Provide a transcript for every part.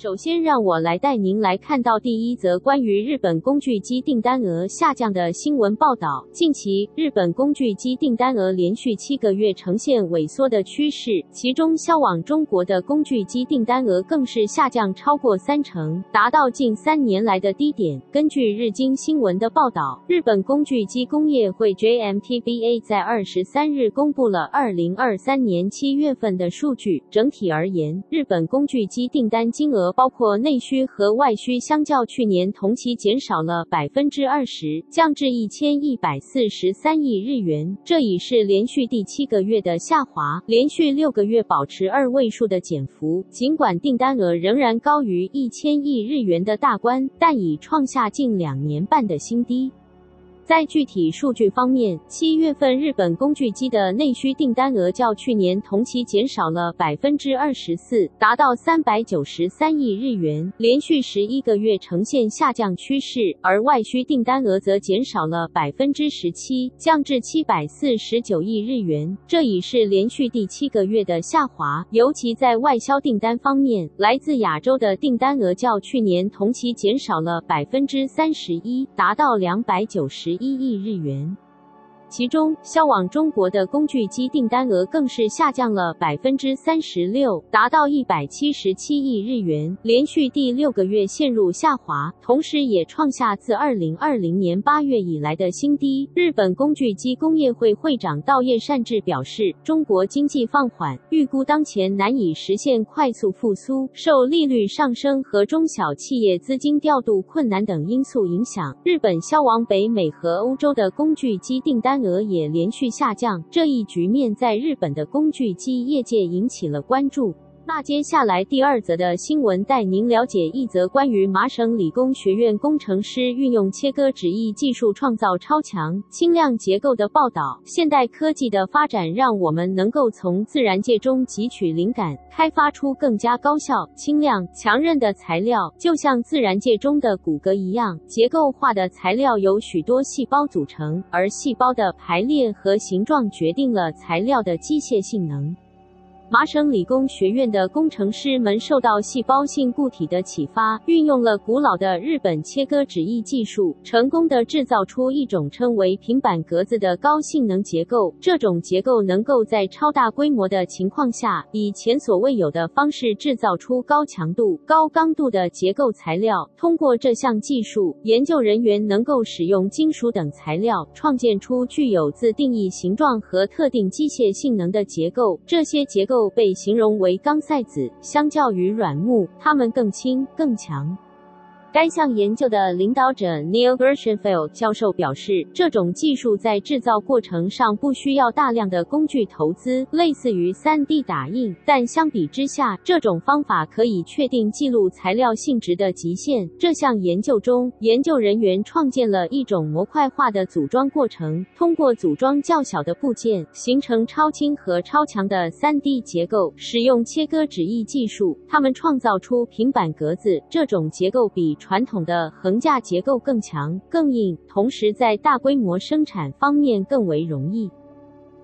首先，让我来带您来看到第一则关于日本工具机订单额下降的新闻报道。近期，日本工具机订单额连续七个月呈现萎缩的趋势，其中销往中国的工具机订单额更是下降超过三成，达到近三年来的低点。根据日经新闻的报道，日本工具机工业会 JMTBA 在二十三日公布了二零二三年七月份的数据。整体而言，日本工具机订单金额。包括内需和外需，相较去年同期减少了百分之二十，降至一千一百四十三亿日元。这已是连续第七个月的下滑，连续六个月保持二位数的减幅。尽管订单额仍然高于一千亿日元的大关，但已创下近两年半的新低。在具体数据方面，七月份日本工具机的内需订单额较去年同期减少了百分之二十四，达到三百九十三亿日元，连续十一个月呈现下降趋势；而外需订单额则减少了百分之十七，降至七百四十九亿日元，这已是连续第七个月的下滑。尤其在外销订单方面，来自亚洲的订单额较去年同期减少了百分之三十一，达到两百九十。一亿日元。其中，销往中国的工具机订单额更是下降了百分之三十六，达到一百七十七亿日元，连续第六个月陷入下滑，同时也创下自二零二零年八月以来的新低。日本工具机工业会会长稻叶善治表示，中国经济放缓，预估当前难以实现快速复苏，受利率上升和中小企业资金调度困难等因素影响，日本销往北美和欧洲的工具机订单额也连续下降，这一局面在日本的工具机业界引起了关注。那接下来第二则的新闻带您了解一则关于麻省理工学院工程师运用切割纸艺技术创造超强轻量结构的报道。现代科技的发展让我们能够从自然界中汲取灵感，开发出更加高效、轻量、强韧的材料。就像自然界中的骨骼一样，结构化的材料由许多细胞组成，而细胞的排列和形状决定了材料的机械性能。麻省理工学院的工程师们受到细胞性固体的启发，运用了古老的日本切割纸艺技术，成功地制造出一种称为平板格子的高性能结构。这种结构能够在超大规模的情况下，以前所未有的方式制造出高强度、高刚度的结构材料。通过这项技术，研究人员能够使用金属等材料，创建出具有自定义形状和特定机械性能的结构。这些结构。被形容为刚塞子，相较于软木，它们更轻、更强。该项研究的领导者 Neil Gershenfeld 教授表示，这种技术在制造过程上不需要大量的工具投资，类似于 3D 打印，但相比之下，这种方法可以确定记录材料性质的极限。这项研究中，研究人员创建了一种模块化的组装过程，通过组装较小的部件，形成超轻和超强的 3D 结构。使用切割纸艺技术，他们创造出平板格子，这种结构比传统的横架结构更强、更硬，同时在大规模生产方面更为容易。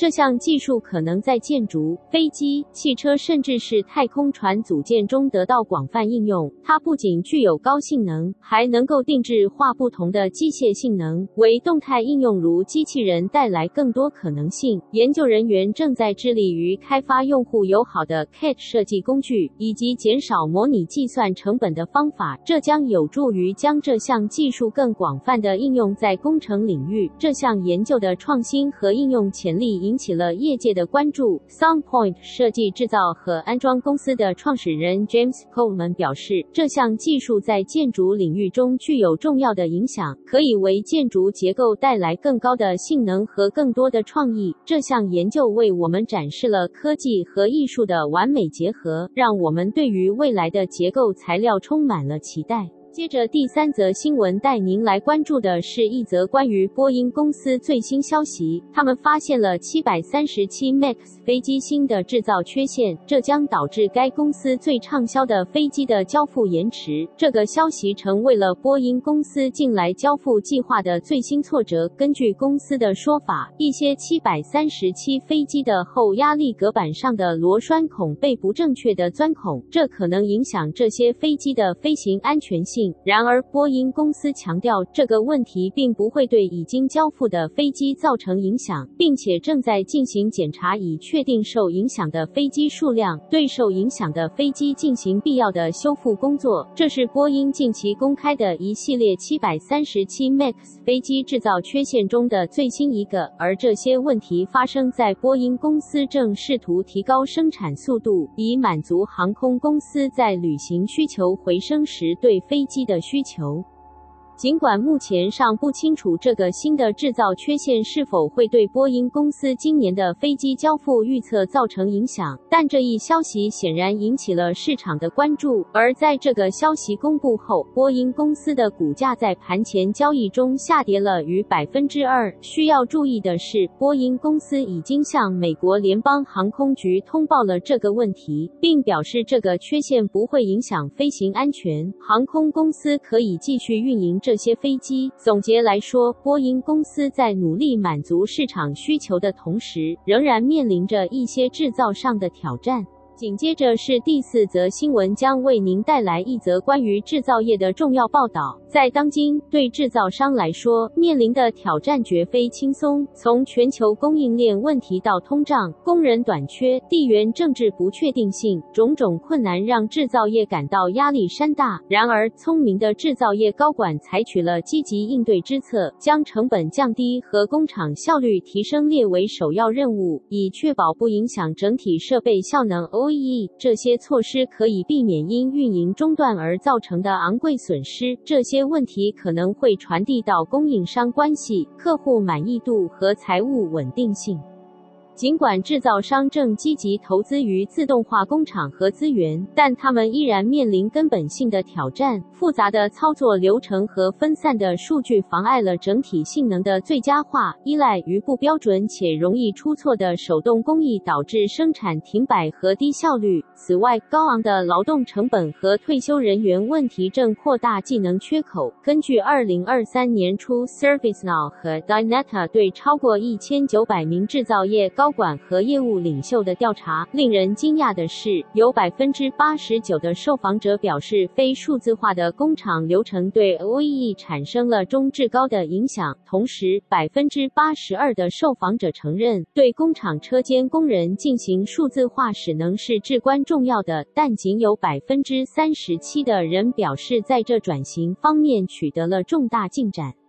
这项技术可能在建筑、飞机、汽车，甚至是太空船组件中得到广泛应用。它不仅具有高性能，还能够定制化不同的机械性能，为动态应用如机器人带来更多可能性。研究人员正在致力于开发用户友好的 CAD 设计工具，以及减少模拟计算成本的方法。这将有助于将这项技术更广泛地应用在工程领域。这项研究的创新和应用潜力引起了业界的关注。SoundPoint 设计制造和安装公司的创始人 James Coleman 表示，这项技术在建筑领域中具有重要的影响，可以为建筑结构带来更高的性能和更多的创意。这项研究为我们展示了科技和艺术的完美结合，让我们对于未来的结构材料充满了期待。接着第三则新闻带您来关注的是一则关于波音公司最新消息，他们发现了737 MAX 飞机新的制造缺陷，这将导致该公司最畅销的飞机的交付延迟。这个消息成为了波音公司近来交付计划的最新挫折。根据公司的说法，一些737飞机的后压力隔板上的螺栓孔被不正确的钻孔，这可能影响这些飞机的飞行安全性。然而，波音公司强调，这个问题并不会对已经交付的飞机造成影响，并且正在进行检查以确定受影响的飞机数量，对受影响的飞机进行必要的修复工作。这是波音近期公开的一系列737 MAX 飞机制造缺陷中的最新一个，而这些问题发生在波音公司正试图提高生产速度，以满足航空公司在旅行需求回升时对飞机的需求。尽管目前尚不清楚这个新的制造缺陷是否会对波音公司今年的飞机交付预测造成影响，但这一消息显然引起了市场的关注。而在这个消息公布后，波音公司的股价在盘前交易中下跌了逾百分之二。需要注意的是，波音公司已经向美国联邦航空局通报了这个问题，并表示这个缺陷不会影响飞行安全，航空公司可以继续运营这。这些飞机。总结来说，波音公司在努力满足市场需求的同时，仍然面临着一些制造上的挑战。紧接着是第四则新闻，将为您带来一则关于制造业的重要报道。在当今，对制造商来说，面临的挑战绝非轻松。从全球供应链问题到通胀、工人短缺、地缘政治不确定性，种种困难让制造业感到压力山大。然而，聪明的制造业高管采取了积极应对之策，将成本降低和工厂效率提升列为首要任务，以确保不影响整体设备效能。这些措施可以避免因运营中断而造成的昂贵损失。这些问题可能会传递到供应商关系、客户满意度和财务稳定性。尽管制造商正积极投资于自动化工厂和资源，但他们依然面临根本性的挑战。复杂的操作流程和分散的数据妨碍了整体性能的最佳化。依赖于不标准且容易出错的手动工艺导致生产停摆和低效率。此外，高昂的劳动成本和退休人员问题正扩大技能缺口。根据二零二三年初 ServiceNow 和 Dynata 对超过一千九百名制造业高管和业务领袖的调查，令人惊讶的是，有百分之八十九的受访者表示，非数字化的工厂流程对 OEE 产生了中至高的影响。同时，百分之八十二的受访者承认，对工厂车间工人进行数字化使能是至关重要的。但仅有百分之三十七的人表示，在这转型方面取得了重大进展。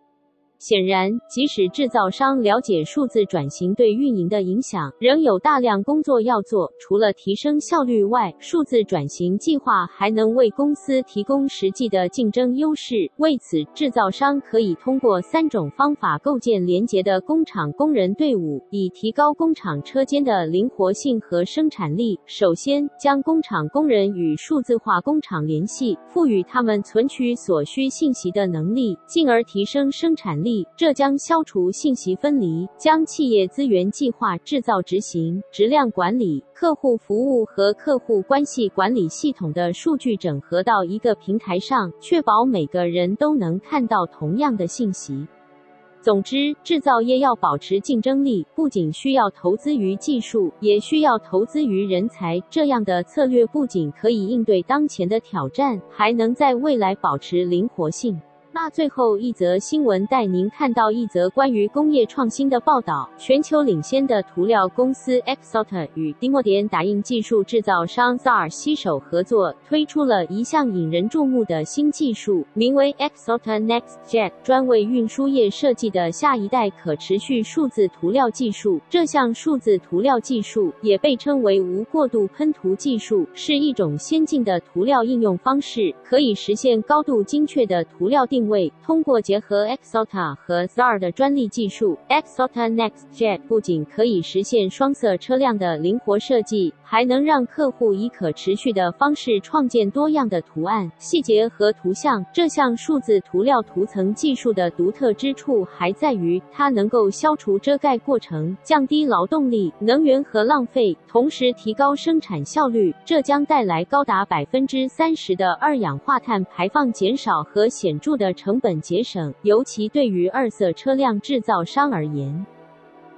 显然，即使制造商了解数字转型对运营的影响，仍有大量工作要做。除了提升效率外，数字转型计划还能为公司提供实际的竞争优势。为此，制造商可以通过三种方法构建连结的工厂工人队伍，以提高工厂车间的灵活性和生产力。首先，将工厂工人与数字化工厂联系，赋予他们存取所需信息的能力，进而提升生产力。这将消除信息分离，将企业资源计划、制造执行、质量管理、客户服务和客户关系管理系统的数据整合到一个平台上，确保每个人都能看到同样的信息。总之，制造业要保持竞争力，不仅需要投资于技术，也需要投资于人才。这样的策略不仅可以应对当前的挑战，还能在未来保持灵活性。那最后一则新闻带您看到一则关于工业创新的报道。全球领先的涂料公司 Axalta 与低墨点打印技术制造商 Zar 携手合作，推出了一项引人注目的新技术，名为 Axalta NextJet，专为运输业设计的下一代可持续数字涂料技术。这项数字涂料技术也被称为无过度喷涂技术，是一种先进的涂料应用方式，可以实现高度精确的涂料定。定位。通过结合 Axalta 和 Zar 的专利技术，Axalta Next Jet 不仅可以实现双色车辆的灵活设计，还能让客户以可持续的方式创建多样的图案、细节和图像。这项数字涂料涂层技术的独特之处还在于，它能够消除遮盖过程，降低劳动力、能源和浪费，同时提高生产效率。这将带来高达百分之三十的二氧化碳排放减少和显著的成本节省，尤其对于二色车辆制造商而言。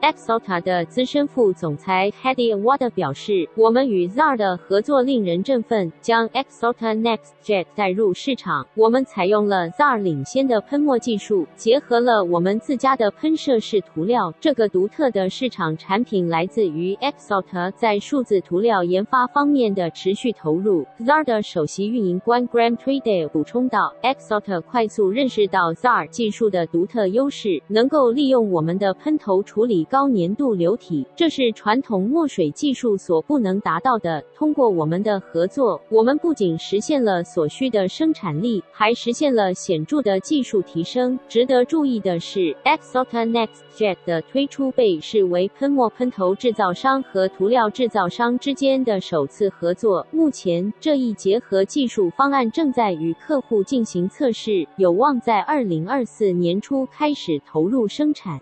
Exalta 的资深副总裁 Hedy Ward 表示：“我们与 Zar 的合作令人振奋，将 Exalta Next Jet 带入市场。我们采用了 Zar 领先的喷墨技术，结合了我们自家的喷射式涂料。这个独特的市场产品来自于 Exalta 在数字涂料研发方面的持续投入。”Zar 的首席运营官 Graham Tredale 补充道：“Exalta 快速认识到 Zar 技术的独特优势，能够利用我们的喷头处理。”高粘度流体，这是传统墨水技术所不能达到的。通过我们的合作，我们不仅实现了所需的生产力，还实现了显著的技术提升。值得注意的是，Axalta Next Jet 的推出被视为喷墨喷头制造商和涂料制造商之间的首次合作。目前，这一结合技术方案正在与客户进行测试，有望在二零二四年初开始投入生产。